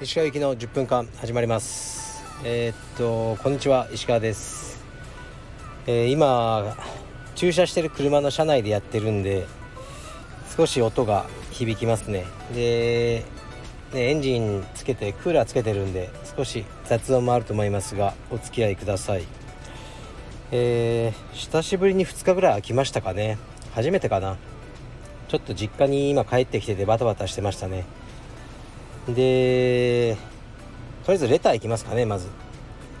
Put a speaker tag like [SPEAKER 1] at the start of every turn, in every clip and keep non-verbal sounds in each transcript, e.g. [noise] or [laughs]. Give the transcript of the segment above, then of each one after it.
[SPEAKER 1] 石川行きの10分間始まります。えー、っとこんにちは。石川です、えー、今駐車してる車の車内でやってるんで少し音が響きますね。でねエンジンつけてクーラーつけてるんで少し雑音もあると思いますがお付き合いください。えー、久しぶりに2日ぐらい空きましたかね。初めてかな。ちょっと実家に今帰ってきててバタバタしてましたね。でとりあえずレターいきますかねまず。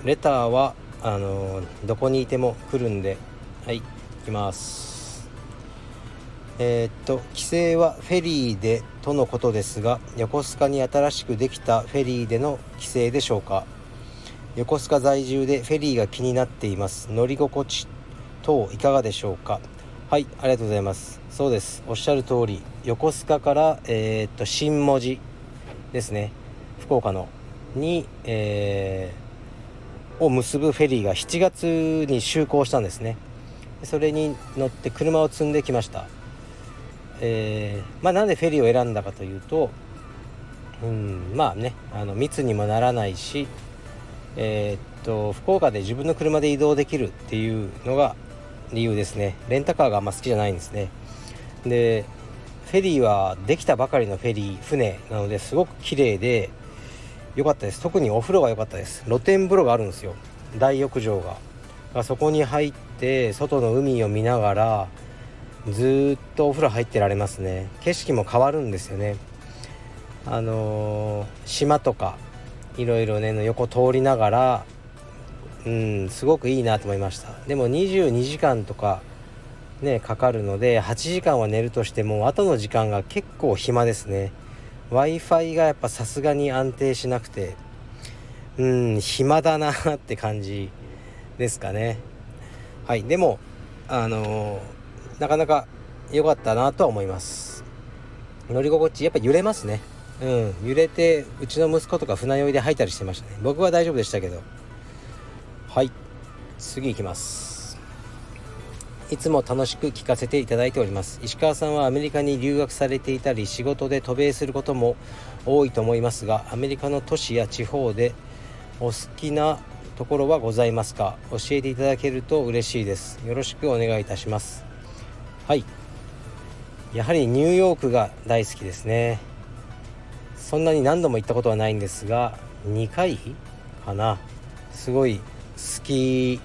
[SPEAKER 1] レターはあのどこにいても来るんで。はい行きます。えー、っと規制はフェリーでとのことですが横須賀に新しくできたフェリーでの規制でしょうか。横須賀在住でフェリーが気になっています。乗り心地等いかがでしょうか？はいありがとうございます。そうです。おっしゃる通り横須賀からえー、っと新文字ですね。福岡のに、えー、を結ぶフェリーが7月に就航したんですね。それに乗って車を積んできました。えー、まあなんでフェリーを選んだかというとうんまあねあの密にもならないしえー、っと福岡で自分の車で移動できるっていうのが理由ですね。レンタカーがあんま好きじゃないんですね。でフェリーはできたばかりのフェリー船なのですごく綺麗で良かったです。特にお風呂が良かったです。露天風呂があるんですよ。大浴場が。そこに入って外の海を見ながらずっとお風呂入ってられますね。景色も変わるんですよね。あのー、島とかいろいろねの横通りながらうんすごくいいなと思いました。でも22時間とかねかかるので8時間は寝るとしても後の時間が結構暇ですね。w i f i がやっぱさすがに安定しなくてうん暇だなって感じですかね。はいでもあのー、なかなか良かったなとは思います。乗り心地やっぱ揺れますね。うん。揺れてうちの息子とか船酔いで吐いたりしてましたね。僕は大丈夫でしたけど。はい。次行きます。いつも楽しく聞かせていただいております。石川さんはアメリカに留学されていたり仕事で渡米することも多いと思いますがアメリカの都市や地方でお好きなところはございますか？教えていただけると嬉しいです。よろしくお願いいたします。はい。やはりニューヨークが大好きですね。そんなに何度も行ったことはないんですが2回かな。すごい好き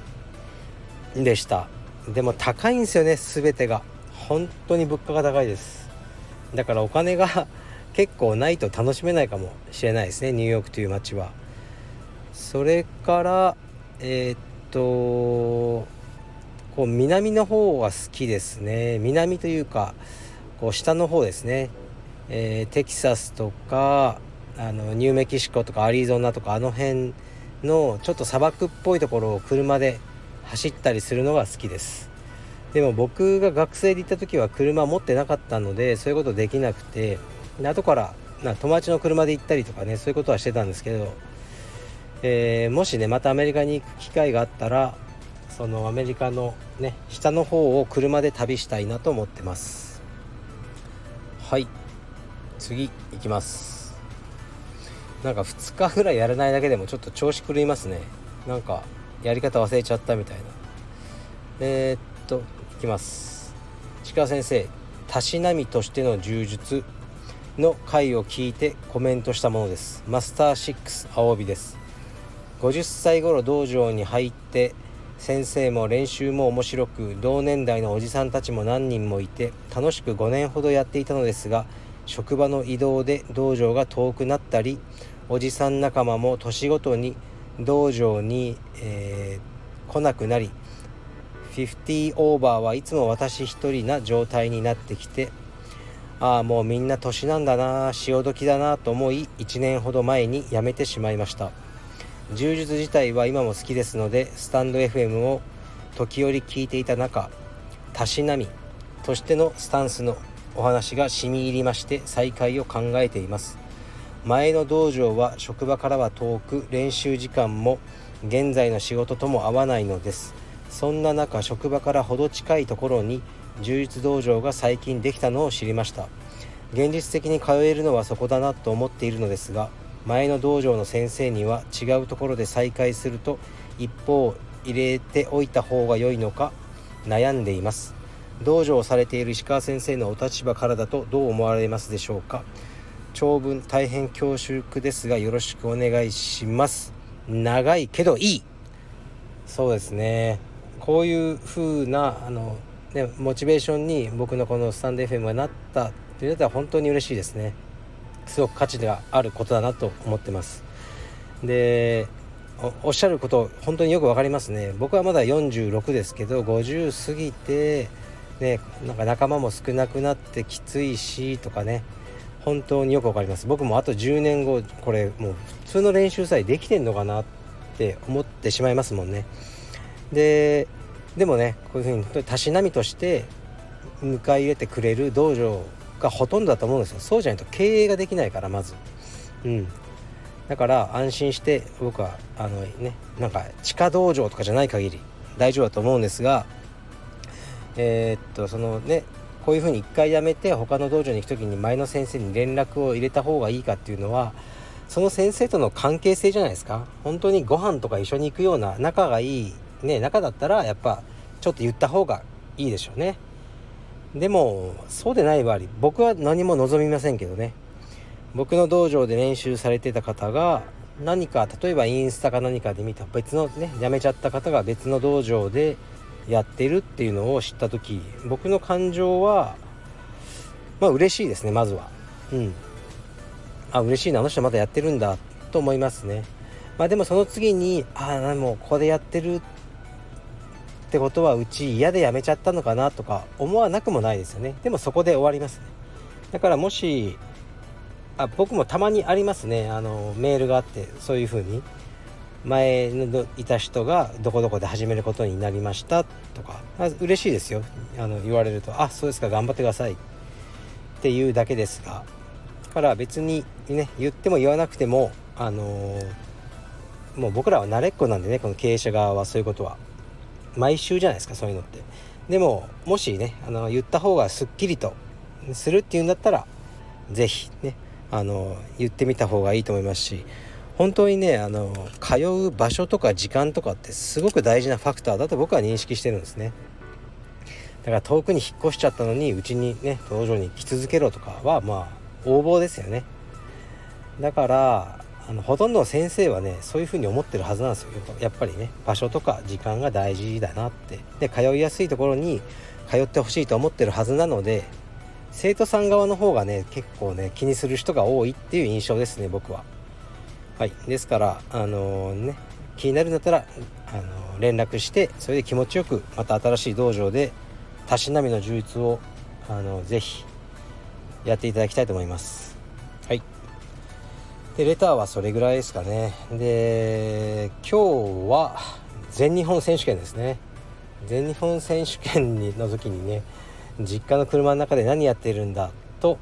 [SPEAKER 1] でした。でも高いんですよね全てが。本当に物価が高いです。だからお金が [laughs] 結構ないと楽しめないかもしれないですねニューヨークという街は。それからえー、っとこう南の方は好きですね。南というかこう下の方ですね、えー、テキサスとかあのニューメキシコとかアリゾナとかあの辺のちょっと砂漠っぽいところを車で走ったりするのが好きです。でも僕が学生で行った時は車持ってなかったのでそういうことできなくて後からな友達の車で行ったりとかねそういうことはしてたんですけど、えー、もしねまたアメリカに行く機会があったらそのアメリカのね下の方を車で旅したいなと思ってます。はい。次行きます。なんか2日ぐらいやらないだけでもちょっと調子狂いますね。なんかやり方忘れちゃったみたいな。えー、っといきます。石川先生たしなみとしての柔術の回を聞いてコメントしたものです。マスター6青帯です。50歳頃道場に入って先生も練習も面白く同年代のおじさんたちも何人もいて楽しく5年ほどやっていたのですが職場の移動で道場が遠くなったりおじさん仲間も年ごとに道場に、えー、来なくなり50オーバーはいつも私一人な状態になってきてああもうみんな年なんだな潮時だなと思い1年ほど前に辞めてしまいました。柔術自体は今も好きですのでスタンド FM を時折聞いていた中たしなみとしてのスタンスのお話が染み入りまして再開を考えています。前の道場は職場からは遠く練習時間も現在の仕事とも合わないのです。そんな中職場からほど近いところに柔術道場が最近できたのを知りました。現実的に通えるのはそこだなと思っているのですが前の道場の先生には違うところで再開すると一方入れておいた方が良いのか悩んでいます。道場をされている石川先生のお立場からだとどう思われますでしょうか？長文大変恐縮ですがよろしくお願いします。長いけどいい。そうですね。こういう風なあのねモチベーションに僕のこのスタンド FM がなったっていうのは本当に嬉しいですね。すごく価値があることだなと思ってます。でおっしゃること本当によく分かりますね。僕はまだ46ですけど50過ぎてねなんか仲間も少なくなってきついしとかね本当によく分かります。僕もあと10年後これもう普通の練習さえできてんのかなって思ってしまいますもんね。ででもねこういうふうにたしなみとして迎え入れてくれる道場がほとんどだと思うんですよ。そうじゃないと経営ができないからまず。うん。だから安心して僕はあのねなんか地下道場とかじゃない限り大丈夫だと思うんですがえー、っとそのねこういうふうに一回やめて他の道場に行く時に前の先生に連絡を入れた方がいいかっていうのはその先生との関係性じゃないですか。本当にご飯とか一緒に行くような仲がいいね仲だったらやっぱちょっと言った方がいいでしょうね。でもそうでない場合僕は何も望みませんけどね。僕の道場で練習されてた方が何か例えばインスタか何かで見た別のね辞めちゃった方が別の道場でやってるっていうのを知った時僕の感情はまあ嬉しいですねまずは。うん。あ嬉しいなあの人まだやってるんだと思いますね。まあでもその次にああもうここでやってるってことはうち嫌でやめちゃったのかなとか思わなくもないですよね。でもそこで終わりますね。だからもしあ僕もたまにありますね。あのメールがあってそういうふうに。前のいた人がどこどこで始めることになりましたとか。嬉しいですよ。あの言われるとあそうですか頑張ってください。っていうだけですが。から別にね言っても言わなくてもあのー、もう僕らは慣れっこなんでねこの経営者側はそういうことは。毎週じゃないですかそういうのって。でももしねあの言った方がすっきりとするっていうんだったら是非ねあの言ってみた方がいいと思いますし本当にねあの通う場所とか時間とかってすごく大事なファクターだと僕は認識してるんですね。だから遠くに引っ越しちゃったのにうちにね道場に来続けろとかはまあ横暴ですよね。だからあのほとんどの先生はねそういうふうに思ってるはずなんですよやっぱりね場所とか時間が大事だなって。で通いやすいところに通ってほしいと思ってるはずなので生徒さん側の方がね結構ね気にする人が多いっていう印象ですね僕は。はい。ですからあの、ね気になるんだったら、あの、連絡してそれで気持ちよくまた新しい道場でたしなみの充実をあのー、ぜひやっていただきたいと思います。はい。でレターはそれぐらいですかね。で今日は全日本選手権ですね。全日本選手権の時にね実家の車の中で何やってるんだと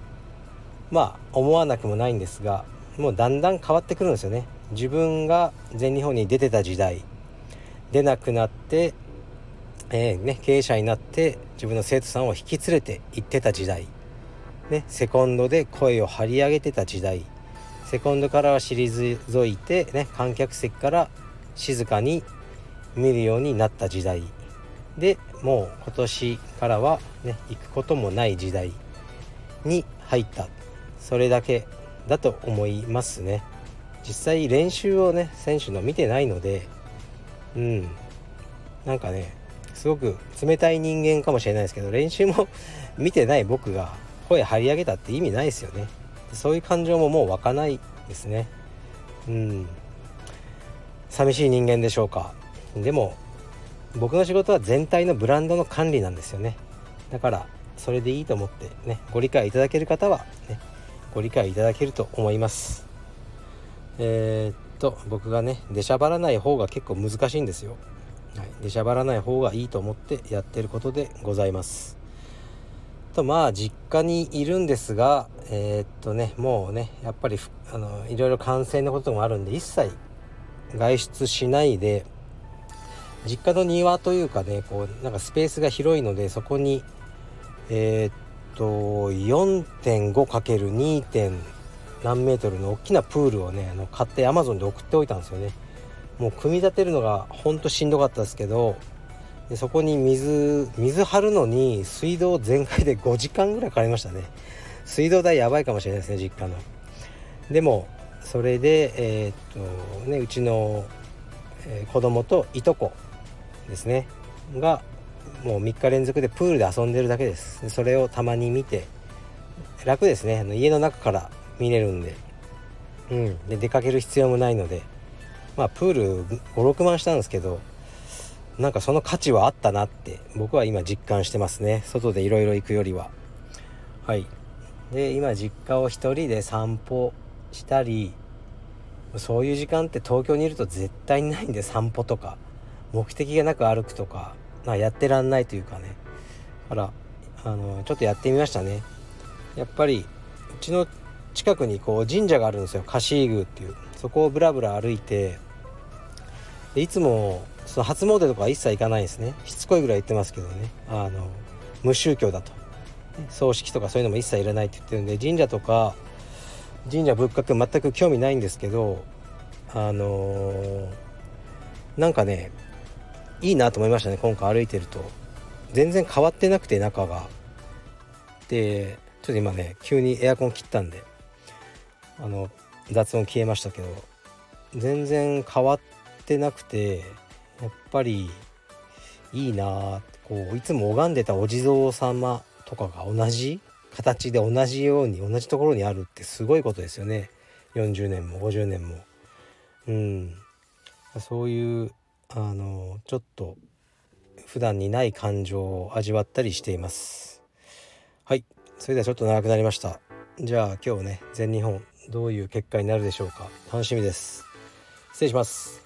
[SPEAKER 1] まあ思わなくもないんですがもうだんだん変わってくるんですよね。自分が全日本に出てた時代。出なくなって、えー、ね、経営者になって自分の生徒さんを引き連れて行ってた時代、ね、セコンドで声を張り上げてた時代。セコンドからは退いて、ね、観客席から静かに見るようになった時代。でもう今年からはね行くこともない時代に入った。それだけだと思いますね。実際練習をね選手の見てないのでうん。なんかねすごく冷たい人間かもしれないですけど練習も [laughs] 見てない僕が声張り上げたって意味ないですよね。そういう感情ももう湧かないですね。うん。寂しい人間でしょうか。でも僕の仕事は全体のブランドの管理なんですよね。だからそれでいいと思ってねご理解いただける方はねご理解いただけると思います。えー、っと僕がね出しゃばらない方が結構難しいんですよ、はい、出しゃばらない方がいいと思ってやってることでございます。とまあ実家にいるんですがえー、っとねもうねやっぱりあのいろいろ感染のこともあるんで一切外出しないで実家の庭というかねこうなんかスペースが広いのでそこにえー、っと 4.5×2. 点何メートルの大きなプールをねあの買ってアマゾンで送っておいたんですよねもう組み立てるのがほんとしんどかったですけどでそこに水水張るのに水道全開で5時間ぐらいかかりましたね水道代やばいかもしれないですね実家のでもそれでえー、っとねうちの、えー、子供といとこですねがもう3日連続でプールで遊んでるだけです。それをたまに見て楽ですね。あの家の中から見れるんで,、うん、で出かける必要もないので。まあプール56万したんですけどなんかその価値はあったなって僕は今実感してますね。外でいろいろ行くよりは。はい。で今実家を1人で散歩したりそういう時間って東京にいると絶対にないんで散歩とか目的がなく歩くとか、まあ、やってらんないというかね。だからあのちょっとやってみましたね。やっぱりうちの近くにこう神社があるんですよ。貸宮っていう。そこをブラブラ歩いてでいつもその初詣とかは一切行かないんですね。しつこいぐらい言ってますけどね。あの無宗教だと。葬式とかそういうのも一切いらないって言ってるんで神社とか神社仏閣全く興味ないんですけどあのー、なんかねいいなと思いましたね今回歩いてると。全然変わってなくて中が。でちょっと今ね急にエアコン切ったんであの雑音消えましたけど全然変わってなくてやっぱりいいなこういつも拝んでたお地蔵様とかが同じ形で同じように同じところにあるってすごいことですよね。40年も50年も。うん。そういうあのちょっと普段にない感情を味わったりしています。はい。それではちょっと長くなりました。じゃあ今日ね全日本どういう結果になるでしょうか。楽しみです。失礼します。